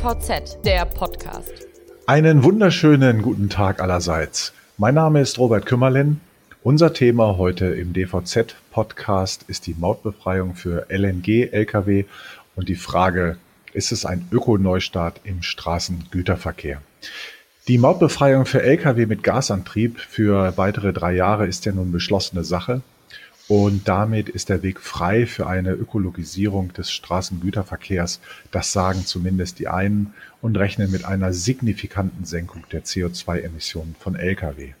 DVZ, der Podcast. Einen wunderschönen guten Tag allerseits. Mein Name ist Robert Kümmerlin. Unser Thema heute im DVZ-Podcast ist die Mautbefreiung für LNG-Lkw und die Frage, ist es ein Ökoneustart im Straßengüterverkehr? Die Mautbefreiung für Lkw mit Gasantrieb für weitere drei Jahre ist ja nun beschlossene Sache. Und damit ist der Weg frei für eine Ökologisierung des Straßengüterverkehrs. Das sagen zumindest die einen und rechnen mit einer signifikanten Senkung der CO2-Emissionen von Lkw.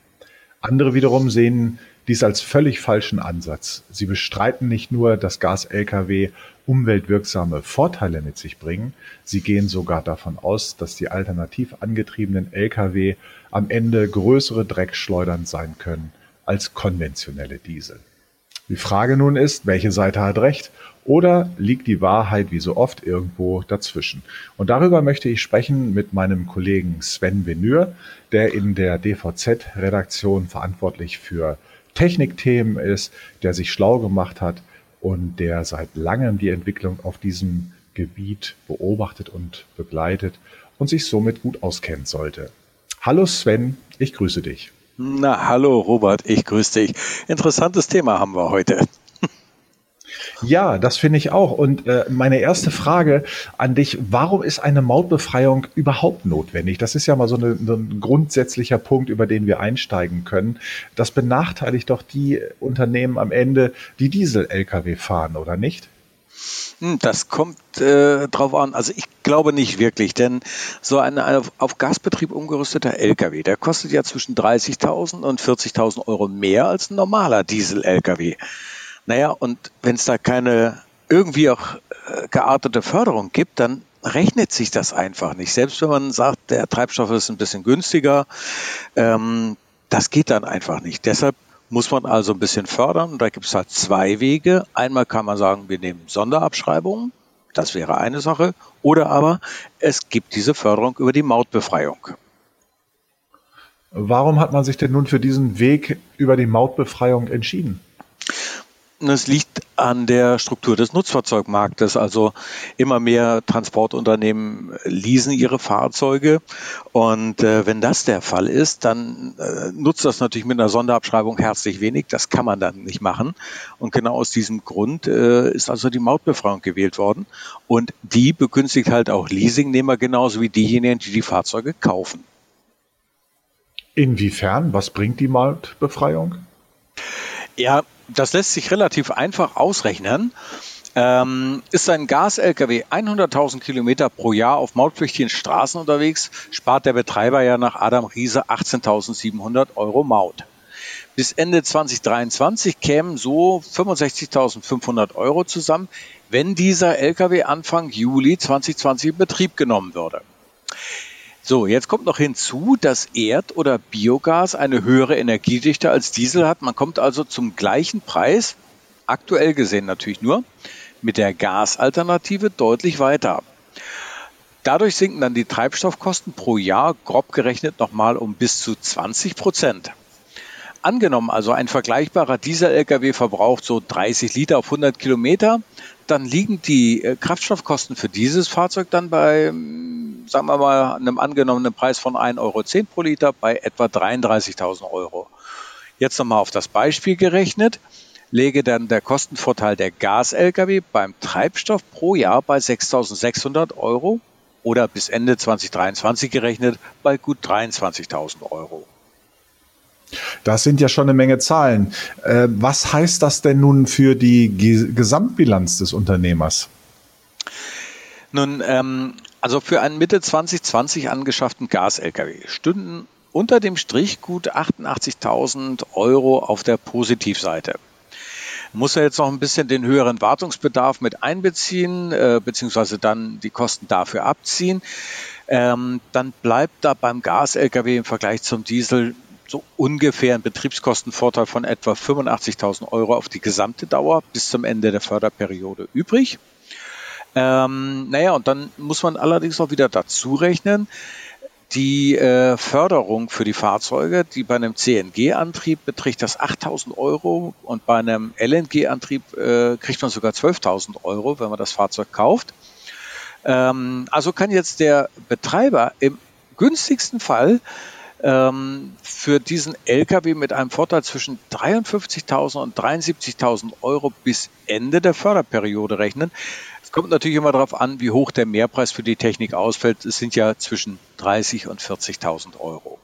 Andere wiederum sehen dies als völlig falschen Ansatz. Sie bestreiten nicht nur, dass Gas-Lkw umweltwirksame Vorteile mit sich bringen, sie gehen sogar davon aus, dass die alternativ angetriebenen Lkw am Ende größere Dreckschleudern sein können als konventionelle Diesel. Die Frage nun ist, welche Seite hat recht? Oder liegt die Wahrheit wie so oft irgendwo dazwischen? Und darüber möchte ich sprechen mit meinem Kollegen Sven Venür, der in der DVZ-Redaktion verantwortlich für Technikthemen ist, der sich schlau gemacht hat und der seit langem die Entwicklung auf diesem Gebiet beobachtet und begleitet und sich somit gut auskennen sollte. Hallo Sven, ich grüße dich. Na, hallo Robert, ich grüße dich. Interessantes Thema haben wir heute. Ja, das finde ich auch. Und äh, meine erste Frage an dich, warum ist eine Mautbefreiung überhaupt notwendig? Das ist ja mal so, eine, so ein grundsätzlicher Punkt, über den wir einsteigen können. Das benachteiligt doch die Unternehmen am Ende, die Diesel-Lkw fahren, oder nicht? Hm, das kommt äh, drauf an. Also ich glaube nicht wirklich, denn so ein auf, auf Gasbetrieb umgerüsteter LKW, der kostet ja zwischen 30.000 und 40.000 Euro mehr als ein normaler Diesel-LKW. Naja, und wenn es da keine irgendwie auch äh, geartete Förderung gibt, dann rechnet sich das einfach nicht. Selbst wenn man sagt, der Treibstoff ist ein bisschen günstiger, ähm, das geht dann einfach nicht. Deshalb muss man also ein bisschen fördern. Da gibt es halt zwei Wege. Einmal kann man sagen, wir nehmen Sonderabschreibungen. Das wäre eine Sache. Oder aber es gibt diese Förderung über die Mautbefreiung. Warum hat man sich denn nun für diesen Weg über die Mautbefreiung entschieden? Es liegt an der Struktur des Nutzfahrzeugmarktes. Also immer mehr Transportunternehmen leasen ihre Fahrzeuge. Und äh, wenn das der Fall ist, dann äh, nutzt das natürlich mit einer Sonderabschreibung herzlich wenig. Das kann man dann nicht machen. Und genau aus diesem Grund äh, ist also die Mautbefreiung gewählt worden. Und die begünstigt halt auch Leasingnehmer genauso wie diejenigen, die die Fahrzeuge kaufen. Inwiefern? Was bringt die Mautbefreiung? Ja, das lässt sich relativ einfach ausrechnen. Ähm, ist ein Gas-LKW 100.000 Kilometer pro Jahr auf mautpflichtigen Straßen unterwegs, spart der Betreiber ja nach Adam Riese 18.700 Euro Maut. Bis Ende 2023 kämen so 65.500 Euro zusammen, wenn dieser LKW Anfang Juli 2020 in Betrieb genommen würde. So, jetzt kommt noch hinzu, dass Erd- oder Biogas eine höhere Energiedichte als Diesel hat. Man kommt also zum gleichen Preis, aktuell gesehen natürlich nur, mit der Gasalternative deutlich weiter. Dadurch sinken dann die Treibstoffkosten pro Jahr grob gerechnet nochmal um bis zu 20 Prozent. Angenommen also ein vergleichbarer Diesel-Lkw verbraucht so 30 Liter auf 100 Kilometer, dann liegen die äh, Kraftstoffkosten für dieses Fahrzeug dann bei sagen wir mal, einem angenommenen Preis von 1,10 Euro pro Liter bei etwa 33.000 Euro. Jetzt nochmal auf das Beispiel gerechnet, lege dann der Kostenvorteil der Gas-Lkw beim Treibstoff pro Jahr bei 6.600 Euro oder bis Ende 2023 gerechnet bei gut 23.000 Euro. Das sind ja schon eine Menge Zahlen. Äh, was heißt das denn nun für die Gesamtbilanz des Unternehmers? Nun, ähm, also für einen Mitte 2020 angeschafften Gas-Lkw stünden unter dem Strich gut 88.000 Euro auf der Positivseite. Muss er jetzt noch ein bisschen den höheren Wartungsbedarf mit einbeziehen, äh, beziehungsweise dann die Kosten dafür abziehen, ähm, dann bleibt da beim Gas-Lkw im Vergleich zum Diesel so ungefähr ein Betriebskostenvorteil von etwa 85.000 Euro auf die gesamte Dauer bis zum Ende der Förderperiode übrig. Ähm, naja, und dann muss man allerdings auch wieder dazu rechnen, die äh, Förderung für die Fahrzeuge, die bei einem CNG-Antrieb beträgt das 8.000 Euro und bei einem LNG-Antrieb äh, kriegt man sogar 12.000 Euro, wenn man das Fahrzeug kauft. Ähm, also kann jetzt der Betreiber im günstigsten Fall ähm, für diesen LKW mit einem Vorteil zwischen 53.000 und 73.000 Euro bis Ende der Förderperiode rechnen. Es kommt natürlich immer darauf an, wie hoch der Mehrpreis für die Technik ausfällt. Es sind ja zwischen 30 und 40.000 Euro.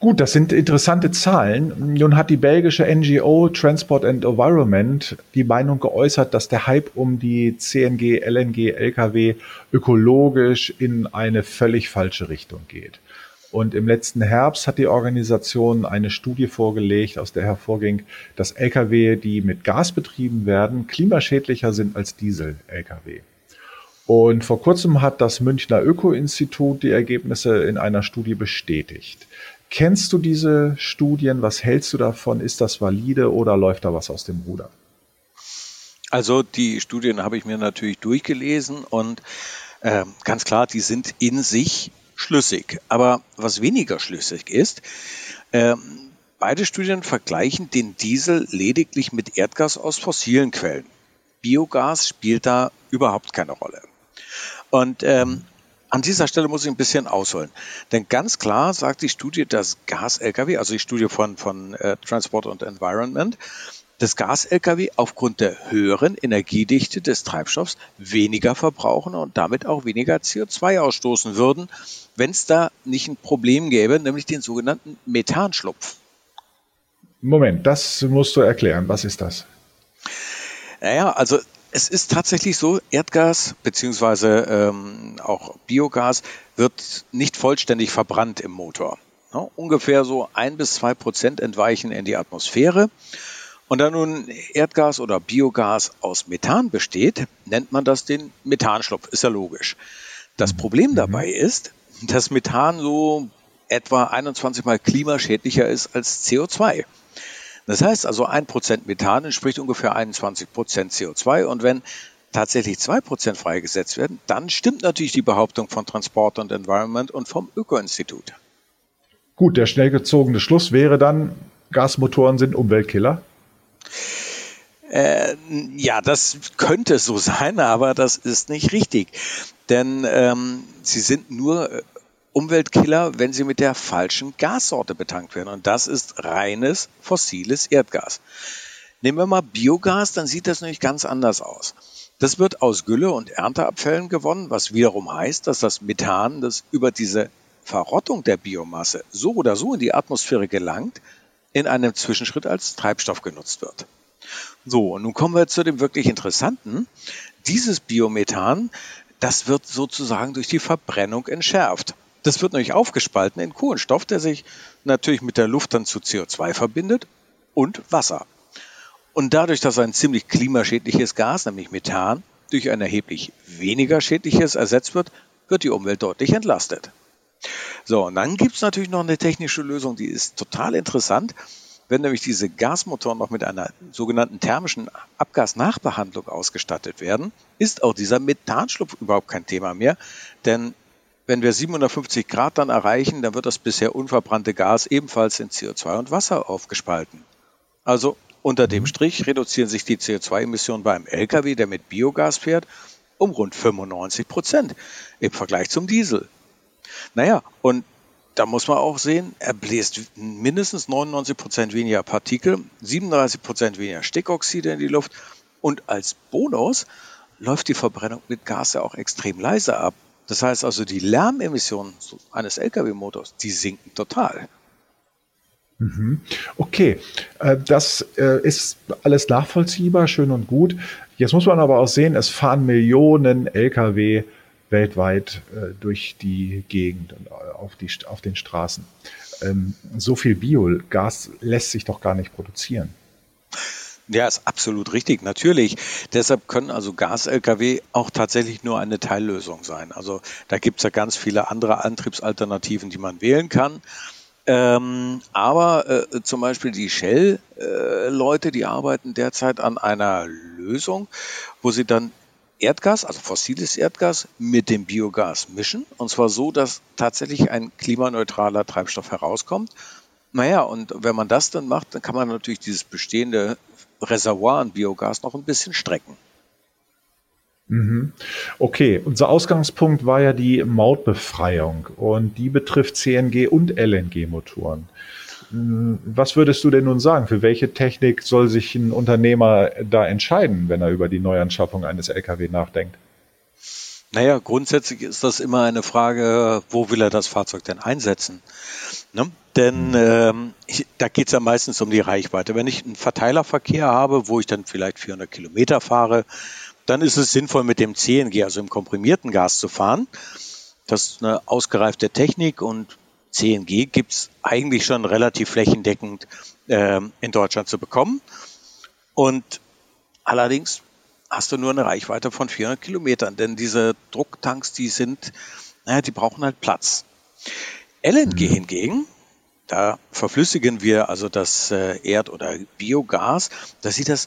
Gut, das sind interessante Zahlen. Nun hat die belgische NGO Transport and Environment die Meinung geäußert, dass der Hype um die CNG, LNG, LKW ökologisch in eine völlig falsche Richtung geht. Und im letzten Herbst hat die Organisation eine Studie vorgelegt, aus der hervorging, dass Lkw, die mit Gas betrieben werden, klimaschädlicher sind als Diesel-Lkw. Und vor kurzem hat das Münchner Öko-Institut die Ergebnisse in einer Studie bestätigt. Kennst du diese Studien? Was hältst du davon? Ist das valide oder läuft da was aus dem Ruder? Also die Studien habe ich mir natürlich durchgelesen und äh, ganz klar, die sind in sich schlüssig. Aber was weniger schlüssig ist, äh, beide Studien vergleichen den Diesel lediglich mit Erdgas aus fossilen Quellen. Biogas spielt da überhaupt keine Rolle. Und ähm, an dieser Stelle muss ich ein bisschen ausholen. Denn ganz klar sagt die Studie, dass Gas-Lkw, also die Studie von, von äh, Transport und Environment, dass Gas-Lkw aufgrund der höheren Energiedichte des Treibstoffs weniger verbrauchen und damit auch weniger CO2 ausstoßen würden, wenn es da nicht ein Problem gäbe, nämlich den sogenannten Methanschlupf. Moment, das musst du erklären. Was ist das? Naja, also es ist tatsächlich so, Erdgas beziehungsweise ähm, auch Biogas wird nicht vollständig verbrannt im Motor. Ja, ungefähr so ein bis zwei Prozent entweichen in die Atmosphäre. Und da nun Erdgas oder Biogas aus Methan besteht, nennt man das den Methanschlupf. Ist ja logisch. Das Problem dabei mhm. ist, dass Methan so etwa 21 mal klimaschädlicher ist als CO2. Das heißt also, ein Prozent Methan entspricht ungefähr 21 Prozent CO2 und wenn tatsächlich zwei Prozent freigesetzt werden, dann stimmt natürlich die Behauptung von Transport und Environment und vom Öko-Institut. Gut, der schnell gezogene Schluss wäre dann, Gasmotoren sind Umweltkiller? Äh, ja, das könnte so sein, aber das ist nicht richtig. Denn ähm, sie sind nur äh, Umweltkiller, wenn sie mit der falschen Gassorte betankt werden. Und das ist reines fossiles Erdgas. Nehmen wir mal Biogas, dann sieht das nämlich ganz anders aus. Das wird aus Gülle und Ernteabfällen gewonnen, was wiederum heißt, dass das Methan, das über diese Verrottung der Biomasse so oder so in die Atmosphäre gelangt, in einem Zwischenschritt als Treibstoff genutzt wird. So, und nun kommen wir zu dem wirklich Interessanten. Dieses Biomethan, das wird sozusagen durch die Verbrennung entschärft. Das wird nämlich aufgespalten in Kohlenstoff, der sich natürlich mit der Luft dann zu CO2 verbindet und Wasser. Und dadurch, dass ein ziemlich klimaschädliches Gas, nämlich Methan, durch ein erheblich weniger schädliches ersetzt wird, wird die Umwelt deutlich entlastet. So, und dann gibt es natürlich noch eine technische Lösung, die ist total interessant. Wenn nämlich diese Gasmotoren noch mit einer sogenannten thermischen Abgasnachbehandlung ausgestattet werden, ist auch dieser Methanschlupf überhaupt kein Thema mehr, denn wenn wir 750 Grad dann erreichen, dann wird das bisher unverbrannte Gas ebenfalls in CO2 und Wasser aufgespalten. Also unter dem Strich reduzieren sich die CO2-Emissionen beim Lkw, der mit Biogas fährt, um rund 95 Prozent im Vergleich zum Diesel. Naja, und da muss man auch sehen, er bläst mindestens 99 Prozent weniger Partikel, 37 Prozent weniger Stickoxide in die Luft und als Bonus läuft die Verbrennung mit Gas ja auch extrem leise ab. Das heißt also, die Lärmemissionen eines Lkw-Motors, die sinken total. Mhm. Okay, äh, das äh, ist alles nachvollziehbar, schön und gut. Jetzt muss man aber auch sehen, es fahren Millionen Lkw weltweit äh, durch die Gegend und auf, die, auf den Straßen. Ähm, so viel Biogas lässt sich doch gar nicht produzieren. Ja, ist absolut richtig, natürlich. Deshalb können also Gas-Lkw auch tatsächlich nur eine Teillösung sein. Also da gibt es ja ganz viele andere Antriebsalternativen, die man wählen kann. Ähm, aber äh, zum Beispiel die Shell-Leute, äh, die arbeiten derzeit an einer Lösung, wo sie dann Erdgas, also fossiles Erdgas, mit dem Biogas mischen. Und zwar so, dass tatsächlich ein klimaneutraler Treibstoff herauskommt. Naja, und wenn man das dann macht, dann kann man natürlich dieses bestehende Reservoir an Biogas noch ein bisschen strecken. Mhm. Okay, unser Ausgangspunkt war ja die Mautbefreiung und die betrifft CNG und LNG-Motoren. Hm, was würdest du denn nun sagen? Für welche Technik soll sich ein Unternehmer da entscheiden, wenn er über die Neuanschaffung eines Lkw nachdenkt? Naja, grundsätzlich ist das immer eine Frage, wo will er das Fahrzeug denn einsetzen? Ne? Denn ähm, ich, da geht es ja meistens um die Reichweite. Wenn ich einen Verteilerverkehr habe, wo ich dann vielleicht 400 Kilometer fahre, dann ist es sinnvoll, mit dem CNG, also im komprimierten Gas zu fahren. Das ist eine ausgereifte Technik und CNG gibt es eigentlich schon relativ flächendeckend äh, in Deutschland zu bekommen. Und allerdings hast du nur eine Reichweite von 400 Kilometern, denn diese Drucktanks, die sind, naja, die brauchen halt Platz. LNG mhm. hingegen, da verflüssigen wir also das äh, Erd- oder Biogas, da sieht das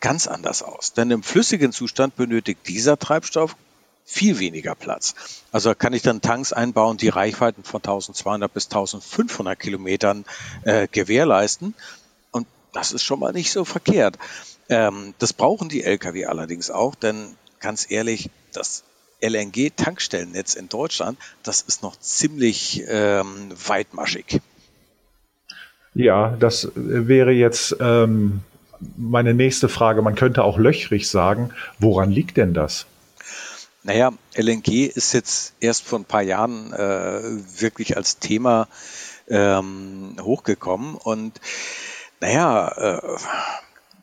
ganz anders aus. Denn im flüssigen Zustand benötigt dieser Treibstoff viel weniger Platz. Also kann ich dann Tanks einbauen, die Reichweiten von 1200 bis 1500 Kilometern äh, gewährleisten. Und das ist schon mal nicht so verkehrt. Ähm, das brauchen die Lkw allerdings auch, denn ganz ehrlich, das LNG-Tankstellennetz in Deutschland, das ist noch ziemlich ähm, weitmaschig. Ja, das wäre jetzt ähm, meine nächste Frage. Man könnte auch löchrig sagen. Woran liegt denn das? Naja, LNG ist jetzt erst vor ein paar Jahren äh, wirklich als Thema ähm, hochgekommen und naja, äh,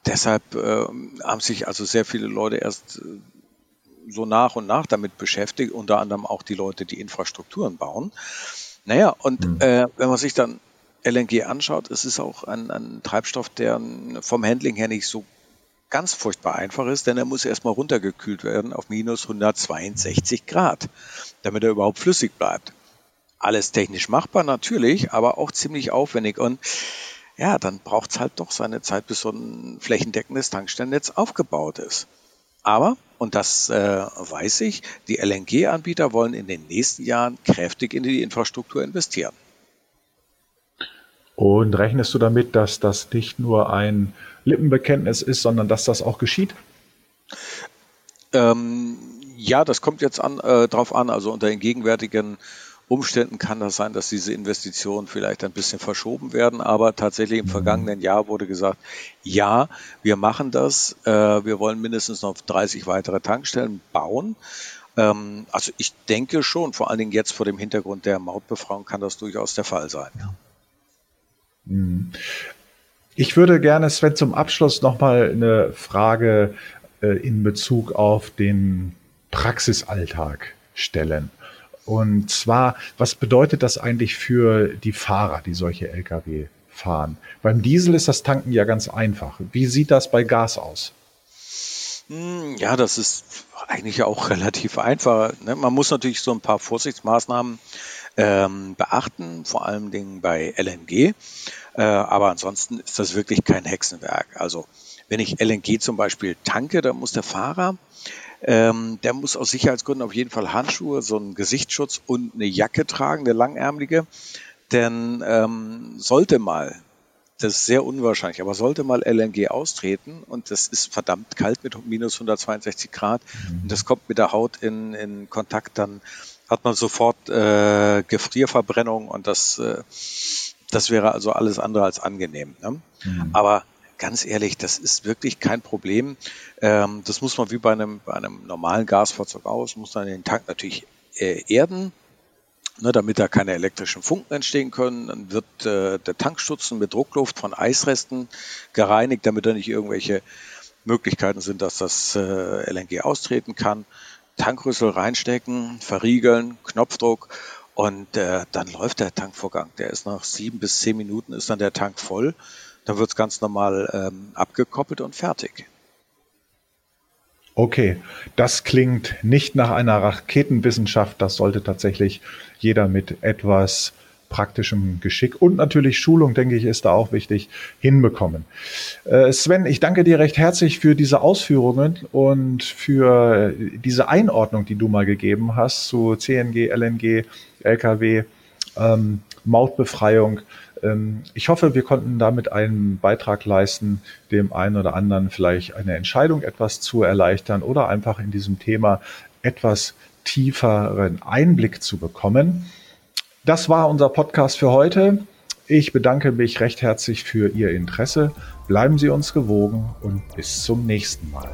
deshalb äh, haben sich also sehr viele Leute erst äh, so nach und nach damit beschäftigt, unter anderem auch die Leute, die Infrastrukturen bauen. Naja, und mhm. äh, wenn man sich dann LNG anschaut, es ist auch ein, ein Treibstoff, der vom Handling her nicht so ganz furchtbar einfach ist, denn er muss erstmal runtergekühlt werden auf minus 162 Grad, damit er überhaupt flüssig bleibt. Alles technisch machbar natürlich, aber auch ziemlich aufwendig und ja, dann braucht es halt doch seine Zeit, bis so ein flächendeckendes Tankstellennetz aufgebaut ist. Aber, und das äh, weiß ich, die LNG-Anbieter wollen in den nächsten Jahren kräftig in die Infrastruktur investieren. Und rechnest du damit, dass das nicht nur ein Lippenbekenntnis ist, sondern dass das auch geschieht? Ähm, ja, das kommt jetzt an, äh, drauf an. Also unter den gegenwärtigen Umständen kann das sein, dass diese Investitionen vielleicht ein bisschen verschoben werden. Aber tatsächlich im mhm. vergangenen Jahr wurde gesagt, ja, wir machen das. Äh, wir wollen mindestens noch 30 weitere Tankstellen bauen. Ähm, also ich denke schon, vor allen Dingen jetzt vor dem Hintergrund der Mautbefragung kann das durchaus der Fall sein. Ja. Mhm. Ich würde gerne, Sven, zum Abschluss nochmal eine Frage äh, in Bezug auf den Praxisalltag stellen. Und zwar, was bedeutet das eigentlich für die Fahrer, die solche Lkw fahren? Beim Diesel ist das Tanken ja ganz einfach. Wie sieht das bei Gas aus? Hm, ja, das ist eigentlich auch relativ einfach. Ne? Man muss natürlich so ein paar Vorsichtsmaßnahmen ähm, beachten, vor allem Dingen bei LNG. Äh, aber ansonsten ist das wirklich kein Hexenwerk. Also wenn ich LNG zum Beispiel tanke, dann muss der Fahrer, ähm, der muss aus Sicherheitsgründen auf jeden Fall Handschuhe, so einen Gesichtsschutz und eine Jacke tragen, eine langärmelige. Denn ähm, sollte mal, das ist sehr unwahrscheinlich, aber sollte mal LNG austreten und das ist verdammt kalt mit minus 162 Grad mhm. und das kommt mit der Haut in, in Kontakt, dann hat man sofort äh, Gefrierverbrennung und das äh, das wäre also alles andere als angenehm. Ne? Mhm. Aber ganz ehrlich, das ist wirklich kein Problem. Ähm, das muss man wie bei einem, bei einem normalen Gasfahrzeug aus, muss dann den Tank natürlich äh, erden, ne, damit da keine elektrischen Funken entstehen können. Dann wird äh, der Tankstutzen mit Druckluft von Eisresten gereinigt, damit da nicht irgendwelche Möglichkeiten sind, dass das äh, LNG austreten kann. Tankrüssel reinstecken, verriegeln, Knopfdruck und äh, dann läuft der Tankvorgang. Der ist nach sieben bis zehn Minuten ist dann der Tank voll. Dann wird es ganz normal ähm, abgekoppelt und fertig. Okay, das klingt nicht nach einer Raketenwissenschaft. Das sollte tatsächlich jeder mit etwas praktischem Geschick und natürlich Schulung, denke ich, ist da auch wichtig, hinbekommen. Äh, Sven, ich danke dir recht herzlich für diese Ausführungen und für diese Einordnung, die du mal gegeben hast zu CNG, LNG, LKW, ähm, Mautbefreiung. Ähm, ich hoffe, wir konnten damit einen Beitrag leisten, dem einen oder anderen vielleicht eine Entscheidung etwas zu erleichtern oder einfach in diesem Thema etwas tieferen Einblick zu bekommen. Das war unser Podcast für heute. Ich bedanke mich recht herzlich für Ihr Interesse. Bleiben Sie uns gewogen und bis zum nächsten Mal.